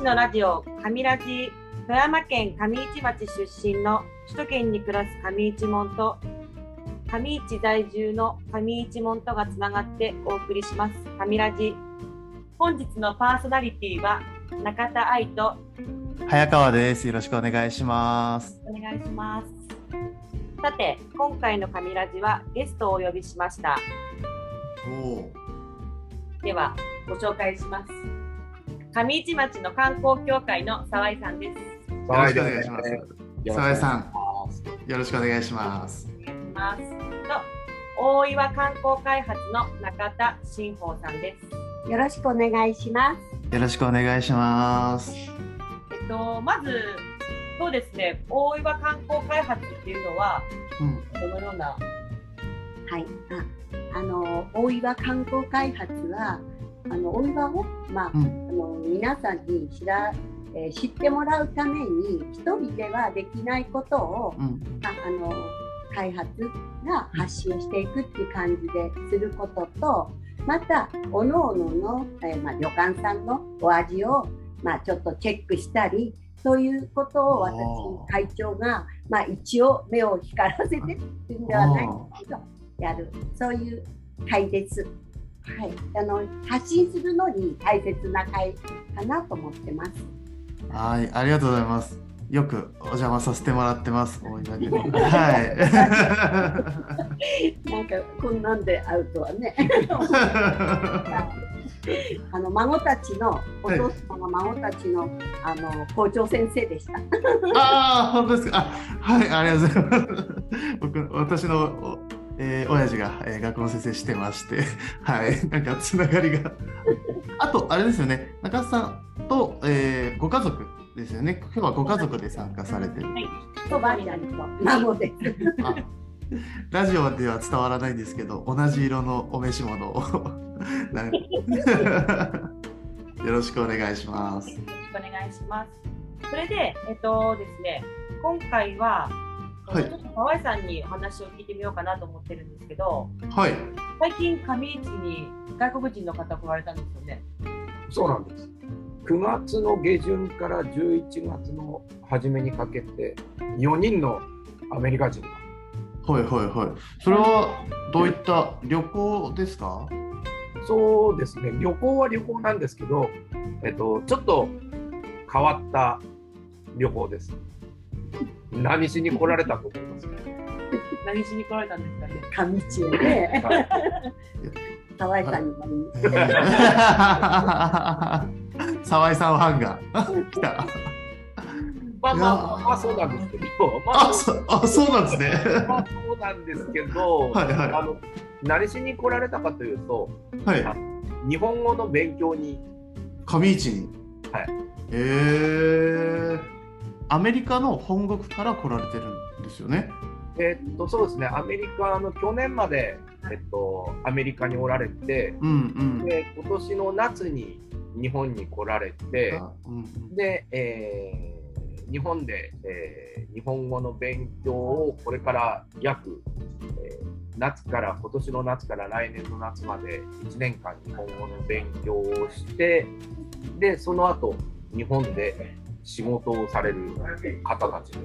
市のラジオ、上ラジ、富山県上市町出身の首都圏に暮らす上市門と、上市在住の上市門とがつながってお送りします、上ラジ。本日のパーソナリティは中田愛と早川です。よろしくお願いします。お願いします。さて、今回の上ラジはゲストをお呼びしました。おでは、ご紹介します。上市町の観光協会の沢井さんです。よろしくお願いします。沢井さん、よろしくお願いします。お願いします。と、大岩観光開発の中田新宝さんです。よろしくお願いします。よろしくお願いします。えっと、まず、そうですね、大岩観光開発っていうのは、うん、どのような、はい。あ、あの大岩観光開発はあの大岩をまあ、うん。あの皆さんに知ら、えー知ってもらうために一人ではできないことをうん、ああの開発が発信していくっていう感じですることとまた各々の、えーまあ、旅館さんのお味を、まあ、ちょっとチェックしたりそういうことを私会長が、まあ、一応目を光らせてっていうんではないんですけどやる。そういう会です。はい、あの発信するのに大切な会かなと思ってます。はい、ありがとうございます。よくお邪魔させてもらってます。は なんかこんなんで会うとはね。い。あの孫たちのお父様が孫たちの、あの校長先生でした。ああ、本当ですか。あ、はい、ありがとうございます。僕、私の、おえー親父が、えー学校の先生してまして、はい、なんかつながりが。あと、あれですよね、中田さんと、えーご家族ですよね。今日はご家族で参加されてる。おばあちゃんと孫です。あラジオでは伝わらないんですけど、同じ色のお召し物を。よろしくお願いします。よろしくお願いします。それで、えっとですね、今回は、はいちょっと河合さんにお話を聞いてみようかなと思ってるんですけど、はい。最近上市に外国人の方来られたんですよね。そうなんです。9月の下旬から11月の初めにかけて、4人のアメリカ人が、はいはいはい。それはどういった旅行ですか？そうですね、旅行は旅行なんですけど、えっと、ちょっと変わった旅行です。何しに来られたと思いますか？何しに来られたんですかね？上地へね、沢井さんに沢井さんファンが 来た。まあまあまあ、まあ、そうなんですけど、まあ、あ、そあそうなんですね。まあそうなんですけど、はいはいあの何しに来られたかというと、はい。日本語の勉強に上市に。はい。えー、アメリカの本国から来られてるんですよね。えっと、そうですね、アメリカの去年まで、えっと、アメリカにおられて、うんうん。で今年の夏に日本に来られて、あうんで、えー日本で、えー日本語の勉強をこれから約、えー夏から、今年の夏から来年の夏まで1年間日本語の勉強をして、で、その後、日本で仕事をされる方たちです。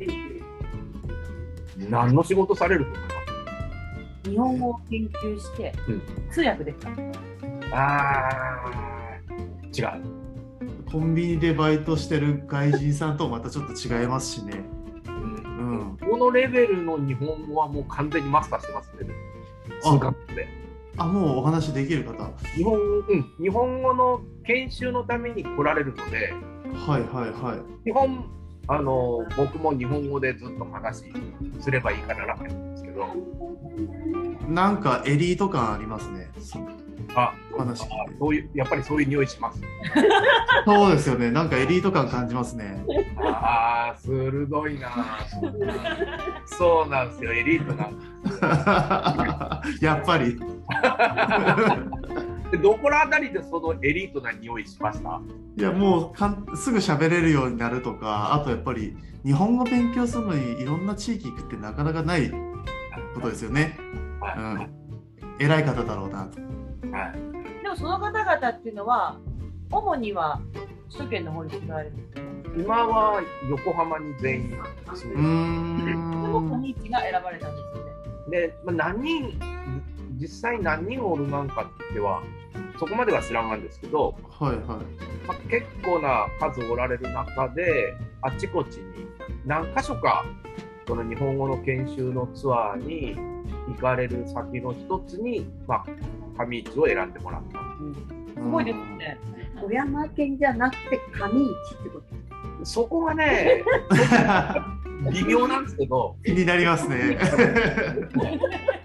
へ何の仕事されると思います日本語を研究して、うん通訳ですか。あー違う。ーコンビニでバイトしてる外人さんとまたちょっと違いますしね。うん。このレベルの日本語はもう完全にマスターしてますね。あ数学で。あ、もうお話できる方？日本,、うん、日本語の研修のために来られるので、はいはいはい。基本、あの僕も日本語でずっと話すればいいから楽なんですけど、なんかエリート感ありますね。そあ話聞いてあそういうやっぱりそういう匂いします。そうですよね。なんかエリート感感じますね。ああ、鋭いな。そうなんですよ、エリートなやっぱり。で どこらあたりでそのエリートな匂いしました？いやもうかんすぐ喋れるようになるとかあとやっぱり日本語勉強するのにいろんな地域行くってなかなかないことですよね。うん、偉い方だろうなと。はいでもどその方々っていうのは主には首都圏の方に住まわれる？んですよね。今は横浜に全員住うんででも上市が選ばれたんですよね。す。で、まあ、何人、実際何人おるなんかっては、そこまでは知らんがんですけど、はいはい。まあ、結構な数おられる中で、あちこちに何箇所か、その日本語の研修のツアーに行かれる先の一つに、まあ、上市を選んでもらった。すごいですね。富山県じゃなくて上市ってこと。そこがね、微妙なんですけど、気になりますね。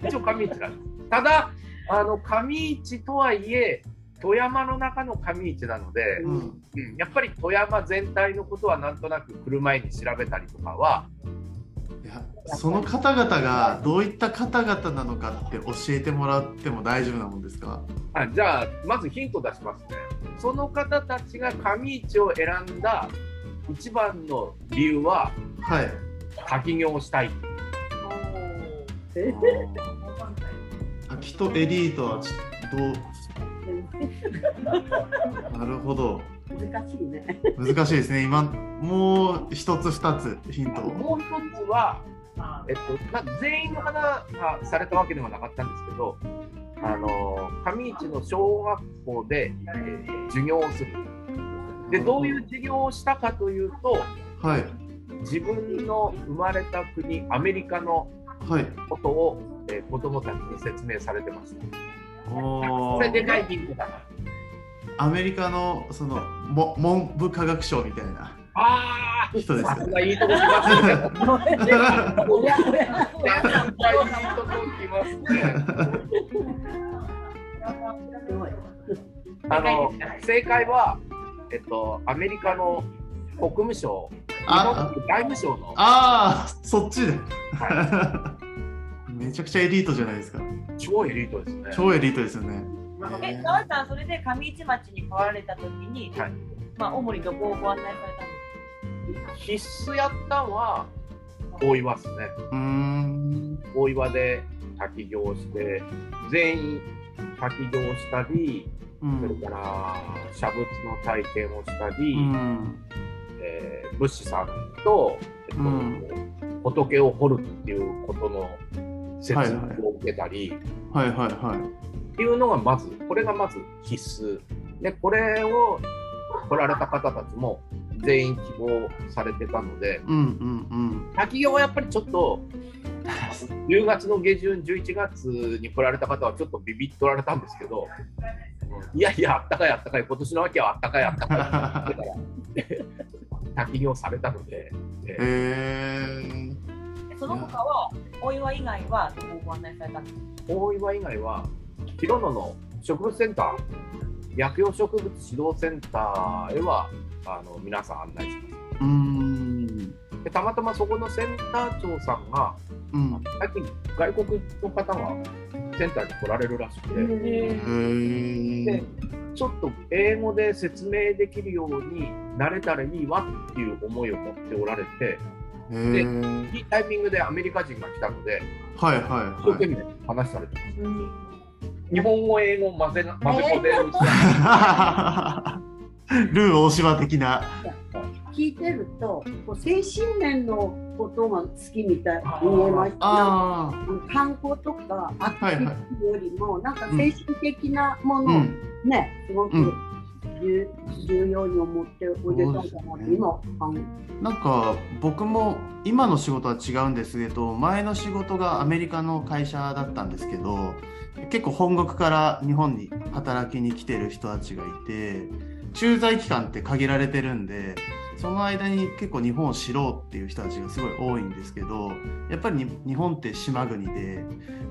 一応上市なんです。ただ、あの上市とはいえ、富山の中の上市なので、うんうんやっぱり富山全体のことはなんとなく来る前に調べたりとかは、いやその方々がどういった方々なのかって教えてもらっても大丈夫なもんですか？あじゃあ、まずヒント出しますね。その方たちが上市を選んだ一番の理由は、はい。滝行をしたい。え滝とエリートはちょっとどう？なるほど難しいね。難しいですね今もう一つ二つヒントをもう一つは、えっとまあ、全員の方がされたわけではなかったんですけど、あの上市の小学校で、えー授業をする。で、どういう授業をしたかというと、はい自分の生まれた国、アメリカのはいことを、えー子供たちに説明されてました。おこれでかいーヒントだな。アメリカのそのも文部科学省みたいな。あ人ですいいとこ来ますね。あの正解は、えっと、アメリカの国務省、日あ外務省の、ああそっちで。は めちゃくちゃエリートじゃないですか。い、超エリートですね。超エリートですよねえ、澤さん、それで上市町に来られたときに、はい。まあ、主にどこをご案内されたんです必須やったんは大岩ですね。うーん。大岩で滝行をして、全員滝行をしたり、うん。それから写仏の体験をしたり、うん。えー仏師さんと、えっとうん仏を掘るっていうことの説明を受けたり、はいはいはいっていうのがまず、これがまず必須。で、これを来られた方たちも全員希望されてたので、うんうん滝行はやっぱりちょっと、10月の下旬、11月に来られた方はちょっとビビッとられたんですけど、いやいや、あったかいあったかい、今年の秋はあったかいあったかい。滝行されたので、えへえ。でその他は、お岩以外はご案内されたんですか？大岩以外は、広野の植物センター、薬用植物指導センターへはあの皆さん案内します。うーん。でたまたまそこのセンター長さんが、うん。最近外国の方がセンターに来られるらしくて、へでえちょっと英語で説明できるようになれたらいいわっていう思いを持っておられて、へえいいタイミングでアメリカ人が来たので、はいはい一生はい懸命話されてます。日本語、英語混ぜな混ぜこぜにして、ルー大島的な。聞いてると、こう精神面のことが好きみたいに見えました。あ観光とかアクティよりも、なんかうん精神的なものをん。ね、すごくうん重重要に思っておいでたんだなって今なんか僕も今の仕事は違うんですけど前の仕事がアメリカの会社だったんですけど結構本国から日本に働きに来てる人たちがいて駐在期間って限られてるんでその間に結構日本を知ろうっていう人たちがすごい多いんですけどやっぱり日本って島国で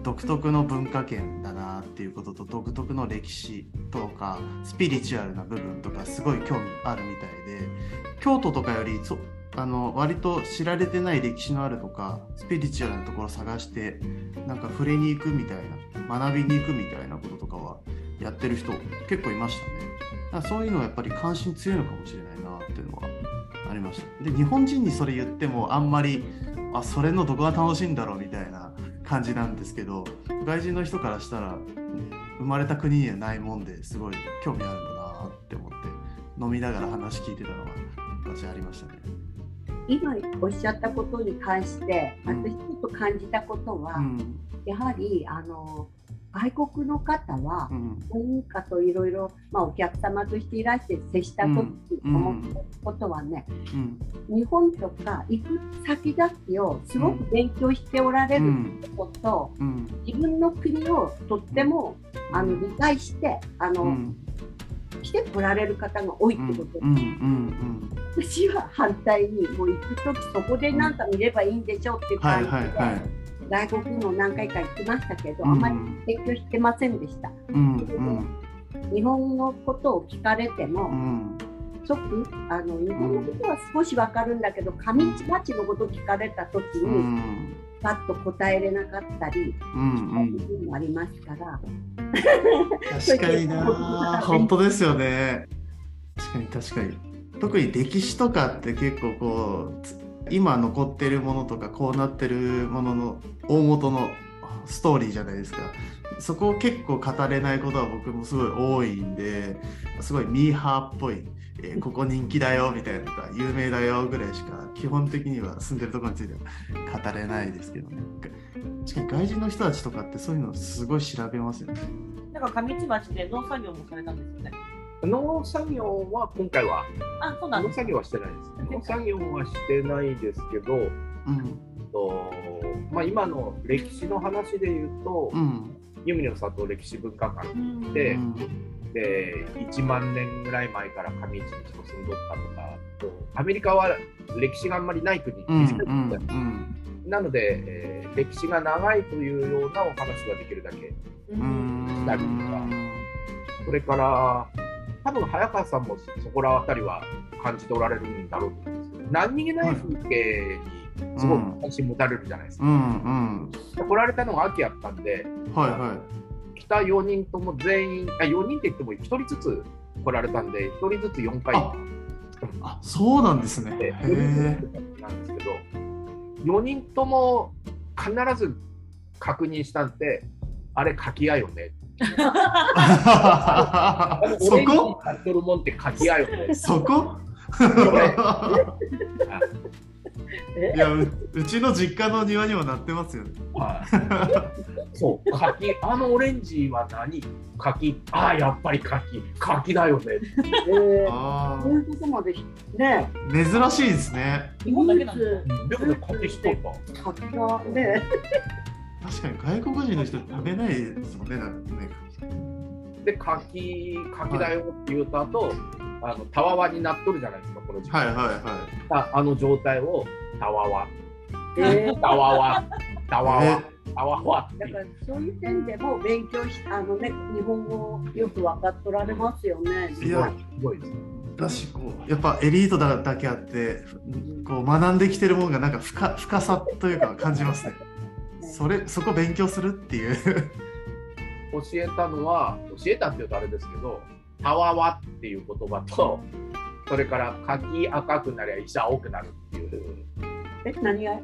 独特の文化圏だなっていうことと独特の歴史とかスピリチュアルな部分とかすごい興味あるみたいで京都とかよりそあの割と知られてない歴史のあるとかスピリチュアルなところ探してなんか触れに行くみたいな学びに行くみたいなこととかはやってる人結構いましたね。だからそういうのはやっぱり関心強いのかもしれないなっていうのはありました。で日本人にそれ言ってもあんまりあそれのどこが楽しいんだろうみたいな感じなんですけど外人の人からしたら生まれた国にはないもんですごい興味あるんだなって思って飲みながら話聞いてたのが昔ありましたね。今おっしゃったことに関してうん。私ちょっと感じたことは、うん。やはりあの外国の方はうん。文化といろいろまあお客様としていらして接したときうん思ったことはね、うん。日本とか行く先々をすごく勉強しておられるうん。ことと、うん。自分の国をとってもあの理解してあの、うん。来てこられる方が多いってこと、私は反対にもう行く時そこでなんか見ればいいんでしょうっていうはい感じで、外国にも何回か行きましたけど、うん。あまり勉強してませんでした。日本のことを聞かれてうも、ん即あの日本のことは少しわかるんだけど上市町のこと聞かれた時うに、ん。パッと答えれなかったり、うんうん。もありますから、確かにな。本当ですよね。確かに確かに。特に歴史とかって結構こうつ今残ってるものとかこうなってるものの大元のストーリーじゃないですか。そこを結構語れないことは僕もすごい多いんですごいミーハーっぽい、えーここ人気だよみたいなとか有名だよぐらいしか基本的には住んでるところについては語れないですけどね。確かに外人の人たちとかってそういうのすごい調べますよね。なんか上市町で農作業もされたんですよね。農作業は今回は。あ、そうなん。農作業はしてないです。農作業はしてないですけど、うん。とまあ、今の歴史の話で言うと、うん。ユミの里歴史文化館うんでうん。で1万年ぐらい前から上市に人住んどったとかとアメリカは歴史があんまりない国、うん短い国だうん。なので、えー歴史が長いというようなお話ができるだけううん。んしたりとかそれから多分早川さんもそこら辺りは感じておられるんだろうと思うんですけど何気ない風景にすごく関心持たれるじゃないですか。うんうん。来られたのが秋やったんではいは来た4人とも全員あ4人って言っても1人ずつ来られたんで1人ずつ4回。ああそうなんですね。でへ4人えずつなんですけど4人とも必ず確認したんであれ柿屋よねあのそこ？なっとるもんって柿屋よね。そこ？いやううちの実家の庭にもなってますよね。はい。そう柿あのオレンジは何？柿ああやっぱり柿柿だよね。えーあそういうことまでね、ー珍しいですね。日本だけなんだ。でもね柿しとった柿がね、確かに外国人の人食べないですもんねなんかね。で柿柿だよって言うた後、あのたわわになっとるじゃないですかこの時期、はいはいはああの状態をたわわ。えーたわわ。たわえわたわわ。ってだからそういう点でも勉強しあのね日本語よく分かっとられますよね。いやすごいすごいです。だしこうやっぱエリートだだけあってこう学んできてるものがなんか深深さというか感じますねそれそこ勉強するっていう。教えたのは教えたっていうとあれですけどたわわっていう言葉とそれから柿赤くなりゃ医者青くなるっていう。え何が？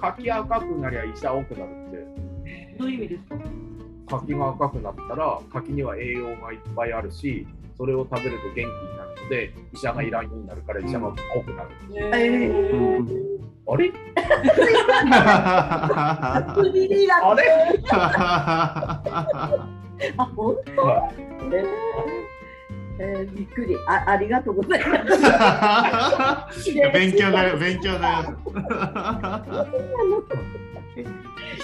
柿赤くなりゃ医者青くなるって。どういう意味ですか？柿が赤くなったら柿には栄養がいっぱいあるしそれを食べると元気になるので医者がいらんようになるから医者が青くなる、えう。んー、あれ？あれ？あ本当？はえー。えーびっくり。あありがとうございます。勉強になる勉強になる えひ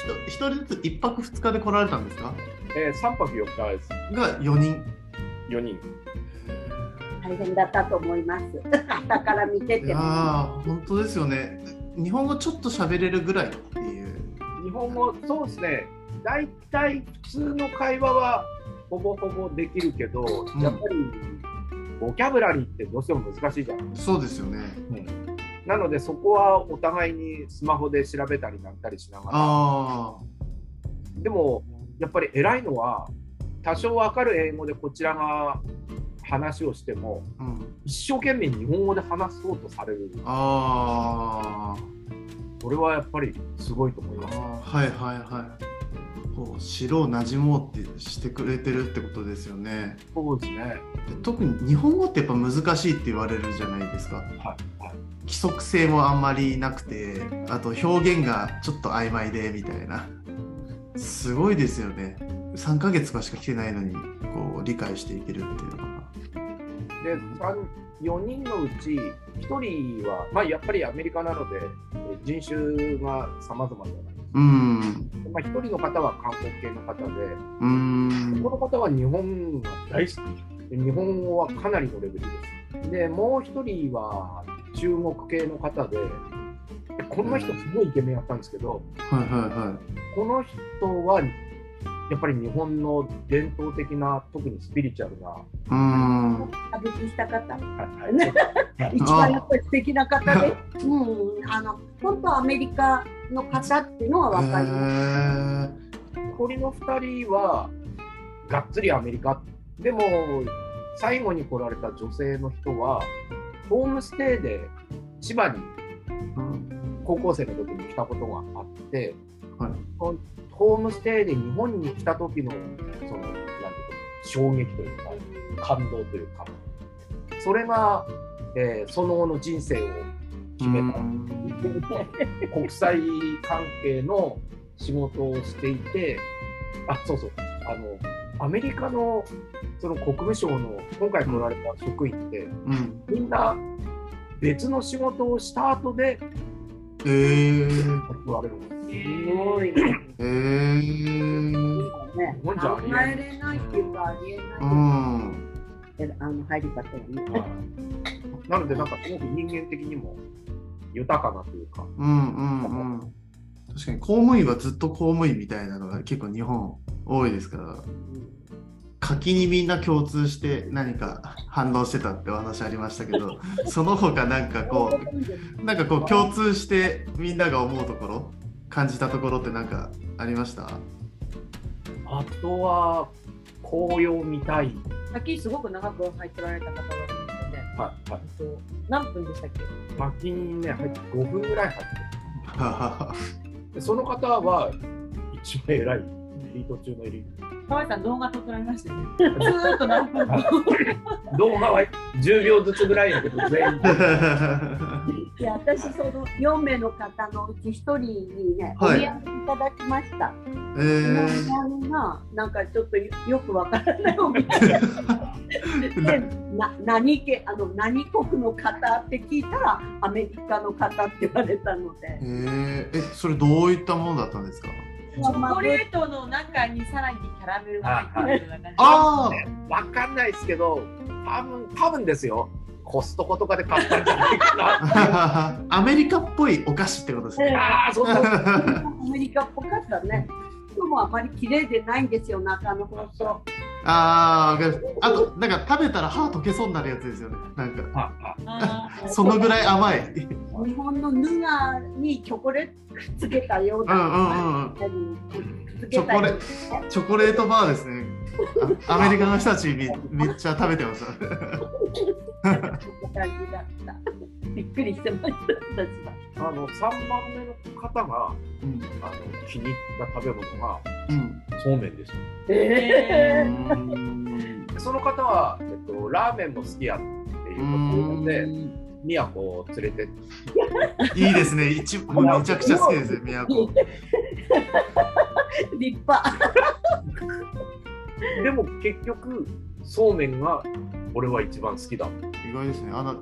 と一人ずつ一泊二日で来られたんですか？えー、3泊4日です。が4人。4人。大変だったと思います。朝から見てても。ー本当ですよね日本語ちょっと喋れるぐらいっていう。日本語そうですね。大体普通の会話はほぼほぼできるけど、ん。やっぱりボキャブラリーってどうしても難しいじゃんそうですよね。なのでそこはお互いにスマホで調べたりなんたりしながら。あでもやっぱり偉いのは多少わかる英語でこちらが話をしてもあうん一生懸命日本語で話そうとされるあーそれはやっぱりすごいと思いますはいはいはいこう城を馴染もうってしてくれてるってことですよね。そうですね。で特に日本語ってやっぱ難しいって言われるじゃないですか。はいはい。規則性もあんまりなくてあと表現がちょっと曖昧でみたいなすごいですよね3ヶ月かしか来てないのにこう理解していけるっていうのがで、三4人のうち1人は、まあ、やっぱりアメリカなので、え人種が様々じゃないですか。うんまあ、1人の方は韓国系の方で、うーんこの方は日本が大好き。で日本語はかなりのレベルです。で、もう1人は中国系の方で、でこの人すごいイケメンやったんですけど、はいはいはこの人はやっぱり日本の伝統的な、特にスピリチュアルな、いうーん歌舞伎した方。はいね 一番やっぱり素敵な方で、うん、あの本当アメリカの方っていうのは分かります。へ残りの2人はがっつりアメリカ。でも最後に来られた女性の人はホームステイで千葉に高校生の時に来たことがあって、はい。ホームステイで日本に来た時のそのなんて衝撃というか感動というか。それが、えーその後の人生を決めた国際関係の仕事をしていて、あ、そうそう、あの、アメリカのその国務省の今回来られた職員って、うん。みんな別の仕事をした後でえー、来られるんです。すごいね。えー、考えれないっていうかありえない、うん。えあの入り方よね。なので、なんかすごく人間的にも豊かなというか、うんうんうん。確かに公務員はずっと公務員みたいなのが結構日本多いですから。柿にみんな共通して何か反応してたってお話ありましたけど その他なんかこうなんかこう共通してみんなが思うところ感じたところって何かありました？あとは紅葉見たい。さっきすごく長く入ってられた方がいるんですよね。はいはい。えっと何分でしたっけ？薪にね、入って5分ぐらい入って その方は一番偉い、エリート中のエリー河合さん動画撮ってられましたよね。ずーっと何分も。ト。動画は10秒ずつぐらいだけど、全員。いや私その4名の方のうち1人にね、おはい土産いただきました。えそのおー土産がなんかちょっとよよくわからないお土産 でな何家あの何国の方って聞いたらアメリカの方って言われたのでえ。ー、えそれどういったものだったんですか？チョコレートの中にさらにキャラメルが入ってるような感じ。ああわかんないですけど、多分多分ですよ。コストコとかで買ったんじゃないかな。アメリカっぽいお菓子ってことですね。ああ、そうそう。アメリカっぽかったね。でもあまり綺麗でないんですよ、中の放送。ああ、わかるあと、なんか食べたら歯溶けそうになるやつですよね。なんか、あああそのぐらい甘い。日本のヌガーにチョコレートくっつけたような。うんうんうんチョコレチョコレートバーですね。あアメリカの人たちめめっちゃ食べてました。感じだった。びっくりしてました。あの3番目の方がうんあの気に入った食べ物がうんそうめんでした。えでその方は、えっと、ラーメンも好きやっていうことで、宮古を連れていいですね。一もうめちゃくちゃ好きですね、宮古。ー、立派。でも結局そうめんが俺は一番好きだ。意外ですね。あの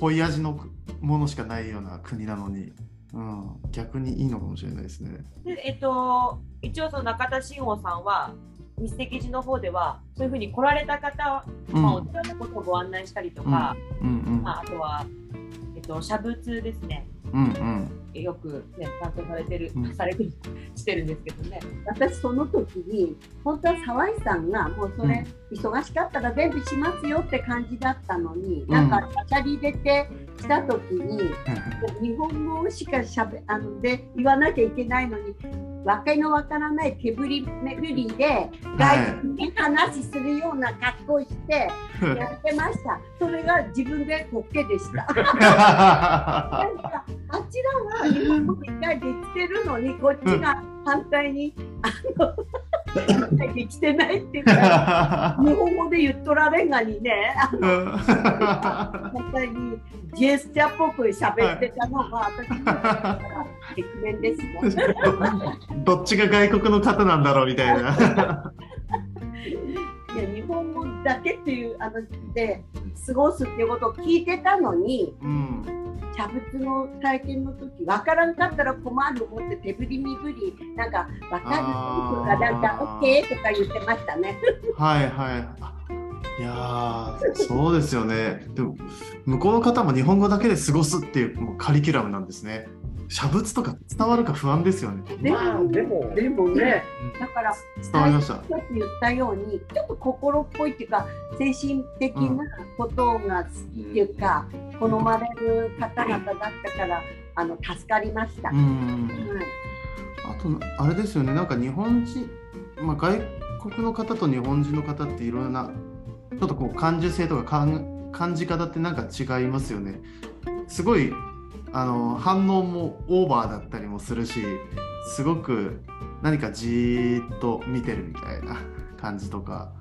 濃い味のものしかないような国なのに、うん、逆にいいのかもしれないですね。でえっと、一応その中田信吾さんは日赤寺の方ではそういうふうに来られた方、うん、まあ、お寺のことをご案内したりとか、うん。うん。まあ、あとは、えっと、写仏ですね。うんうんよく、ね、担当されてる、うんされてるしてるんですけどね。私その時に本当は沢井さんがもうそれ、忙しかったら全部しますよって感じだったのに、んなんかチャリ入れてきた時に日本語しかしゃべあので言わなきゃいけないのにわけのわからない手振り巡りで外国に話するような格好をして やってました。それが自分で滑稽でした。日本語理解できてるのにこっちが反対に あのできてないっていうか日本語で言っとられんがにね本当にジェスチャーっぽく喋ってたのが私の駅弁ですもん。どっちが外国の方なんだろうみたいな。いや日本語だけっていうあので過ごすっていうことを聞いてたのにうん、茶仏の体験の時分からんかったら困る思って手振り身振りなんか分かる？とかなんか OK とか言ってましたね。はいはい。あいやーそうですよね。でも向こうの方も日本語だけで過ごすっていうもうカリキュラムなんですね。写仏とか伝わるか不安ですよね。でまあでもでもねだから伝わりました。さっき言ったようにちょっと心っぽいっていうか精神的なことが好きっていうか、好まれる方々だったからあの助かりました。はいうん。あとあれですよね。なんか日本人、まあ外国の方と日本人の方っていろんなちょっとこう感受性とか感感じ方ってなんか違いますよね。すごいあの反応もオーバーだったりもするしすごく何かじーっと見てるみたいな感じとか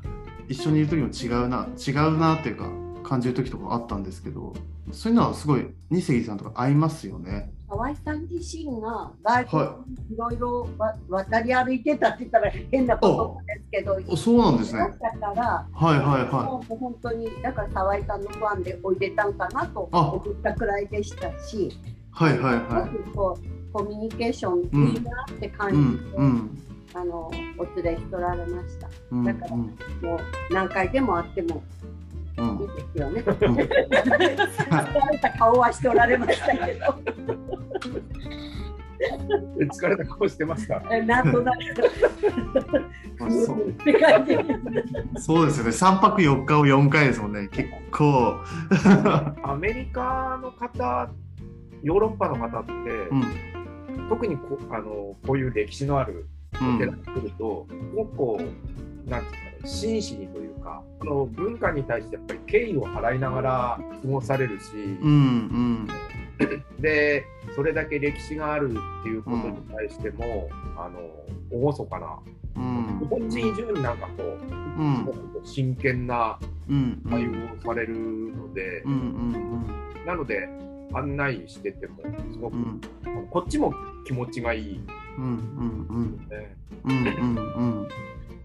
一緒にいる時も違うな違うなっていうか感じる時とかあったんですけどそういうのはすごい二席さんとか合いますよね。河合さん自身が外国にいろいろわ渡り歩いてたって言ったら変なことなんですけど、おそうなんですね。だから、はいはいはもう本当にだから河合さんのファンでおいでたんかなとあ思ったくらいでしたし、い。はいはいはすごくこうコミュニケーションいいなって感い。うじんで、うんあのお連れしとられました。うんだからもう何回でも会ってもうんいいですよね。うん疲れた顔はしておられましたけど、え 疲れた顔してました。えなんとなくまあそう。そうですよね。3泊4日を4回ですもんね。結構。アメリカの方、ヨーロッパの方って、うん特にこあのこういう歴史のあるうんお寺に来ると、すごくこう、なんていうんですかね、真摯にというか、あの文化に対してやっぱり敬意を払いながら過ごされるし、うんうん。で、それだけ歴史があるっていうことに対しても、あの厳かな、うん。日本人以上になんかこう、うん。すごく真剣なうん対応をされるので、うんうんなので、案内してても、すごく、うん。こっちも気持ちがいい。うんうん。ね。うんうんうん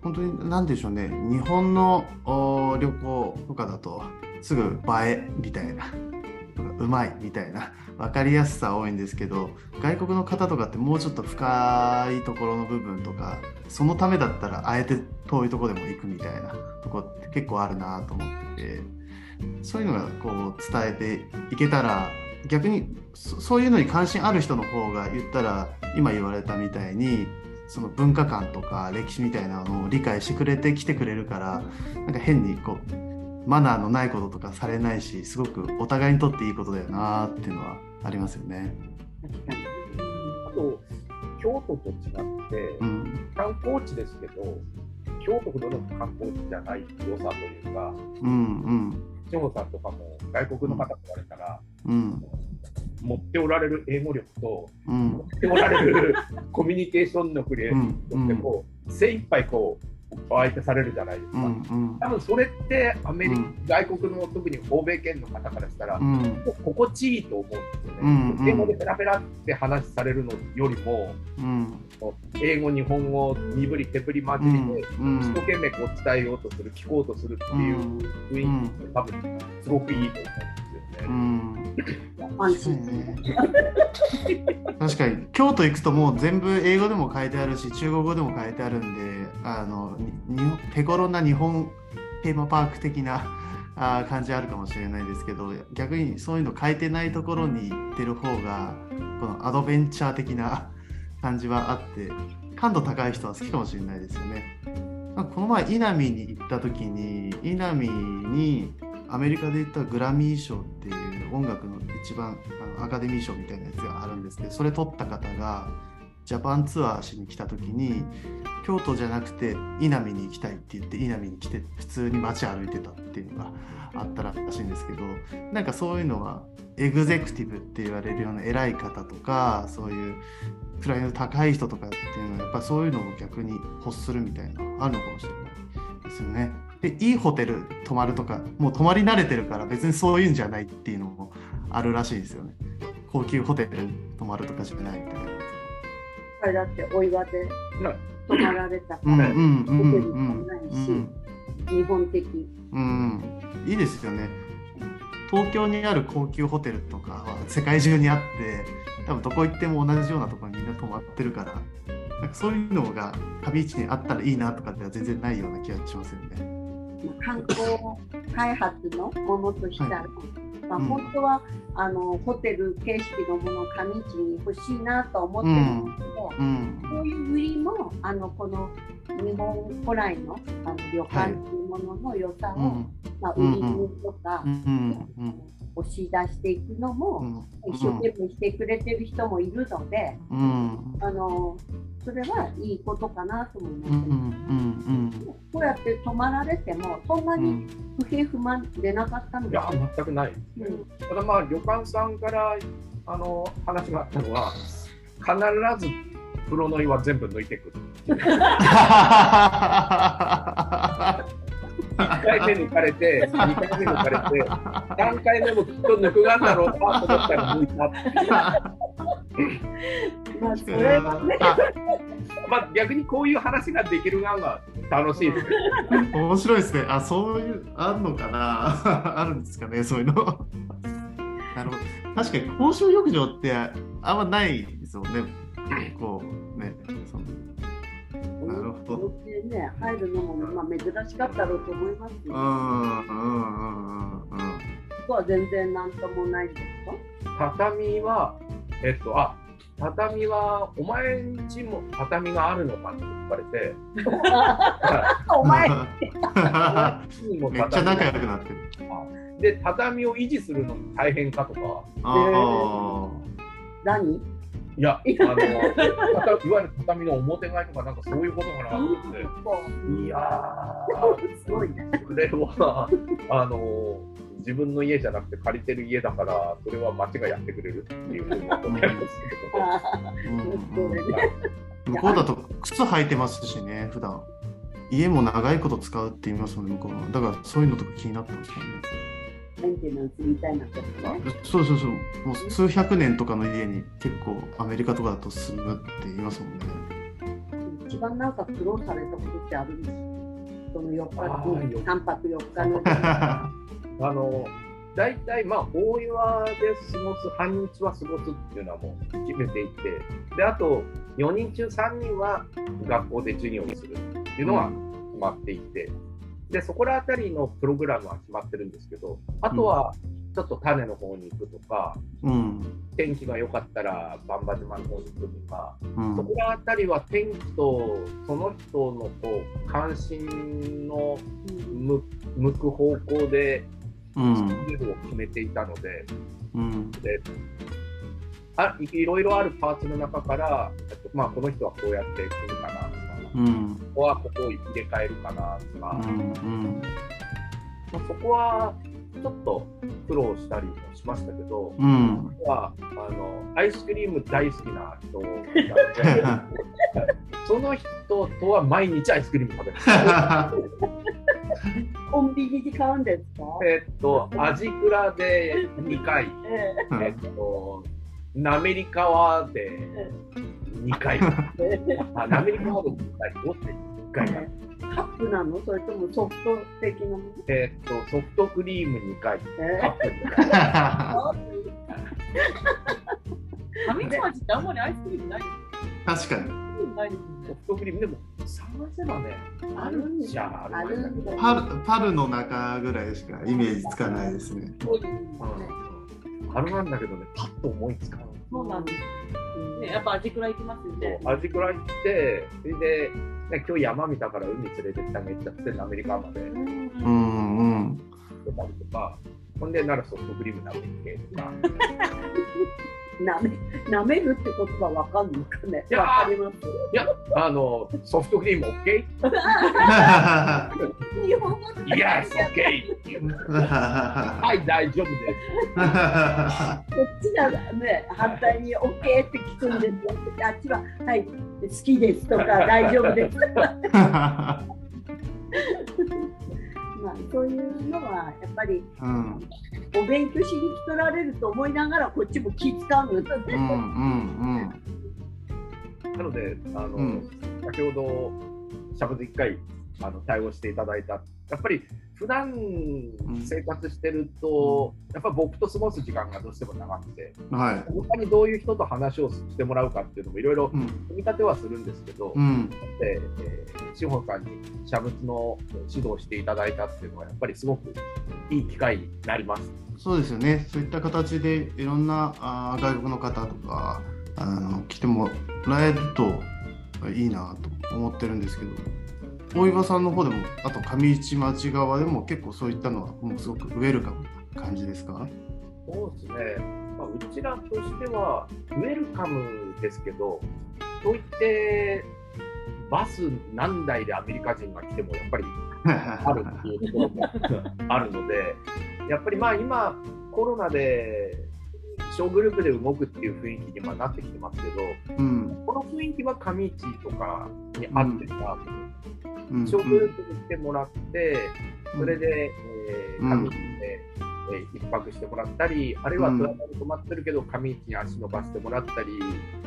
本当に何でしょうね。日本の旅行とかだとすぐ映えみたいなうまいみたいな分かりやすさ多いんですけど外国の方とかってもうちょっと深いところの部分とかそのためだったらあえて遠いところでも行くみたいなとこって結構あるなと思っててそういうのがこう伝えていけたら逆にそういうのに関心ある人の方が言ったら今言われたみたいにその文化観とか歴史みたいなのを理解してくれてきてくれるからなんか変にこうマナーのないこととかされないしすごくお互いにとっていいことだよなっていうのはありますよね。あと、京都と違って、うん。観光地ですけど、京都ほどの観光地じゃない良さというか、うんうん。志保さんとかも外国の方と言われたら、うん持っておられる英語力と、うん。持っておられる コミュニケーション力で、うん。とってこう精一杯こうお相手されるじゃないですか。うんうん。多分それってアメリカ、うん。外国の特に欧米圏の方からしたら、うん。心地いいと思うんですよね。うんうん。英語でペラペラって話されるのよりも、うん。英語、日本語、身振り手振り混じりで、うん。一生懸命こう伝えようとする、聞こうとするっていう雰囲気って多分すごくいいと思うんですよね。確かに京都行くともう全部英語でも書いてあるし中国語でも書いてあるんであの手頃な日本テーマパーク的なあ感じあるかもしれないですけど逆にそういうの書いてないところに行ってる方がこのアドベンチャー的な感じはあって感度高い人は好きかもしれないですよね。この前稲見に行った時に稲見にアメリカで言ったグラミー賞っていう音楽の一番あのアカデミー賞みたいなやつがあるんですけどそれ取った方がジャパンツアーしに来た時に京都じゃなくて伊那に行きたいって言って伊那に来て普通に街歩いてたっていうのがあったらしいんですけどなんかそういうのはエグゼクティブって言われるような偉い方とかそういう位の高い人とかっていうのはやっぱそういうのを逆に欲するみたいなのあるのかもしれない。ですよね。でいいホテル泊まるとかもう泊まり慣れてるから別にそういうんじゃないっていうのもあるらしいですよね。高級ホテル泊まるとかじゃないみたいな。あれだってお岩でな泊まられたから、ホテルもないし、うん日本的。うん、いいですよね。東京にある高級ホテルとかは世界中にあって多分どこ行っても同じようなところにみんな泊まってるからなんかそういうのが旅市にあったらいいなとかでは全然ないような気がしますよね。まあ観光開発のものとしたら、まあ、うん本当はあのホテル形式のものを上市に欲しいなと思ってるんですけど、うん、そういう売りもあのこの日本古来のあの旅館というものの良さを、うん、まあ、売り物とか、うん、うん、押し出していくのうも、ん、一生懸命してくれてる人もいるので、うん、あのそれはいいことかなと思います、うん、うん、こうやって泊まられてもそんなにうん、不平不満出なかったんいやですよ。全くない。うんただまあ旅館さんからあの話があったのは必ず風呂の湯は全部抜いてくる。1回目抜かれて、2回目抜かれて、3回目もきっと抜くがんだろうなと思ったら抜いたっていう。まあそれはね、まあ逆にこういう話ができるがんが楽しいですね。面白いですね。あ、そういう、あんのかな？あるんですかね、そういうの。なるほど。確かに公衆浴場ってあんまないですもんね。こうね、そのなるほどね入るのもまあ珍しかったろうと思いますよ。うんうんうんうんうん。ここは全然なんともないんですか？畳は、えっと、あ畳は、お前んちも畳があるのかって聞かれて、お前めっちゃ畳仲良くなってる。で、畳を維持するのに大変かとか、あ何？いや、あの、畳いわゆる畳の表替えとか、なんかそういうことかなと思って、いや すごいね。ー、それは、あの、自分の家じゃなくて借りてる家だから、それは町がやってくれるっていうふうに思ってますけど。向こうだと靴履いてますしね、普段家も長いこと使うって言いますもんね、向こうは。だからそういうのとか気になったんですよね。メンテナンスみたいなことね。そうそうそう。もう数百年とかの家に結構アメリカとかだと住むって言いますもんね。一番なんか苦労されたことってあるんですか？その4あー日、三泊4日の。あの大体、まあ、大岩で過ごす、半日は過ごすっていうのはもう決めていて、であと4人中3人は学校で授業にするっていうのは決まっていて、でそこら辺りのプログラムは決まってるんですけど、あとはちょっと種の方に行くとか、うん。天気が良かったらバンバ島の方に行くとか、うん。そこら辺りは天気とその人のこう関心の向向く方向でうん。スケジュールを決めていたので、うん。であいいろいろあるパーツの中から、えっとまあ、この人はこうやって来るかなとか、うん。ここはここを入れ替えるかなとか、うん。まあ、そこはちょっと苦労したりもしましたけど、うん。はあのアイスクリーム大好きな人なので その人とは毎日アイスクリーム食べる。コンビニで買うんですか？えっと、味クラで2回、ええっと、ナメリカワで2回、あナメリカワで2回、ロッテ1回かなカップなの？それともソフト的なもの？えっと、ソフトクリーム2回、えカップ2回。上市町ってあんまりアイスクリームない確かに。ないですソフトクリーム、でも探せばね、あるんじゃあるんだけど、パルパルの中ぐらいしかイメージつかないですね。うん、あるなんだけどね、パッと思いつかない。そうなんです。ね、やっぱ味くらい行きますよね。味クラ行って、それで、ね、今日山見たから海連れてってあげちゃって、アメリカまでうんうんとか、ほんで、ならソフトクリーム食べに行けとか。なめなめるって言葉わかんのかね？いやかります？いや、あの、ソフトクリーム OK? 日本語とか Yes, OK! はい、大丈夫です。こっちがね反対に OK って聞くんですよあっちははい好きですとか 大丈夫ですまあそういうのはやっぱりうん。お勉強しに来とられると思いながらこっちも気使うのよ。ね、うんうん。なので、あの、うん。先ほど、しゃぶで一回あの対応していただいた、やっぱり普段生活してると、やっぱり僕と過ごす時間がどうしても長くて、うんはい。他にどういう人と話をしてもらうかっていうのもいろいろうん。組み立てはするんですけど、うん。で、えー、志保さんに写仏の指導していただいたっていうのは、やっぱりすごくいい機会になります。そうですよね。そういった形でいろんなあー外国の方とかあの来てもらえるといいなと思ってるんですけど大岩さんの方でもあと上市町側でも結構そういったのはもうすごくウェルカムな感じですか？そうですね、まあ、うちらとしては、ウェルカムですけど、といって、バス何台でアメリカ人が来ても、やっぱりあるっていうところもあるので、やっぱりまあ今、コロナで小グループで動くっていう雰囲気にはなってきてますけど、うん。この雰囲気は上市とかに合ってるなと思って、うん小グループに来てもらって、それで、えー、うん。上市で、えー一泊してもらったり、あるいはうん。富山に泊まってるけど、上市に足伸ばしてもらったり、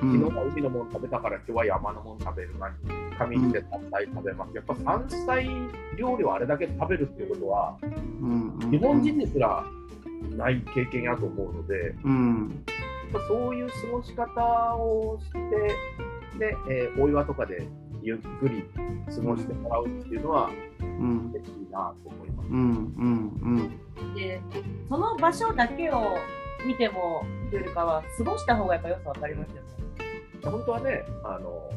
うん。昨日は海のもの食べたから今日は山のもの食べるな上市で山菜食べます。やっぱ山菜料理をあれだけ食べるっていうことは、日本人ですらない経験やと思うので、うん。やっぱそういう過ごし方をして、で、えーお岩とかでゆっくり過ごしてもらうっていうのはうん。嬉しいなと思います。うんうんでその場所だけを見てもというよりかは過ごした方がやっぱ良さ分かりますよね。本当はね、あの、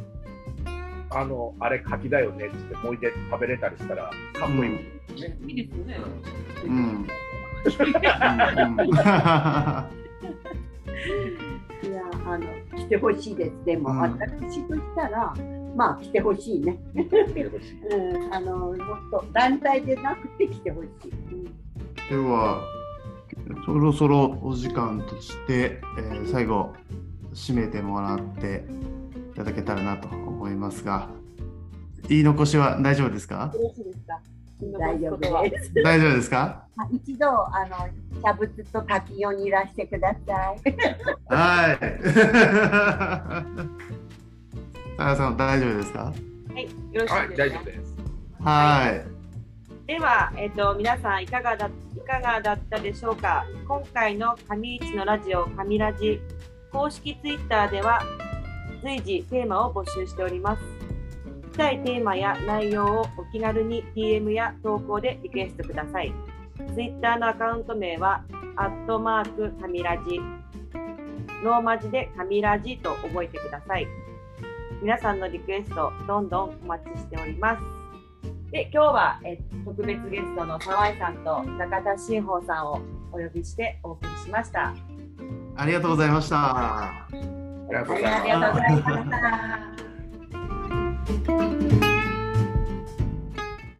あの、あれ柿だよねって言って、もう一回食べれたりしたら、かっこいいですね。いいですよね。うん。うん。いやあの来てほしいです。でも、うん。私としたらまあ来てほしいね、うん、あのもっと団体でなくて来てほしい、うんではそろそろお時間として、えー最後締めてもらっていただけたらなと思いますが言い残しは大丈夫ですか？大丈夫です。大丈夫ですか？まあ一度あの茶仏と滝を煮らしてください。はい さん大丈夫ですか？はい、よろしはいい、ですね大丈夫。です。はいでは、えっ、と、皆さんいかがだ、いかがだったでしょうか？今回の上市のラジオ、上ラジ公式ツイッターでは随時テーマを募集しております。聞きたいテーマや内容をお気軽に DM や投稿でリクエストください。ツイッターのアカウント名は、アットマーク上ラジ。ローマ字で上ラジと覚えてください。皆さんのリクエスト、どんどんお待ちしております。で、今日は、え特別ゲストの沢井さんと中田新宝さんをお呼びしてお送りしました。ありがとうございましたありがとうございますありがとうございました。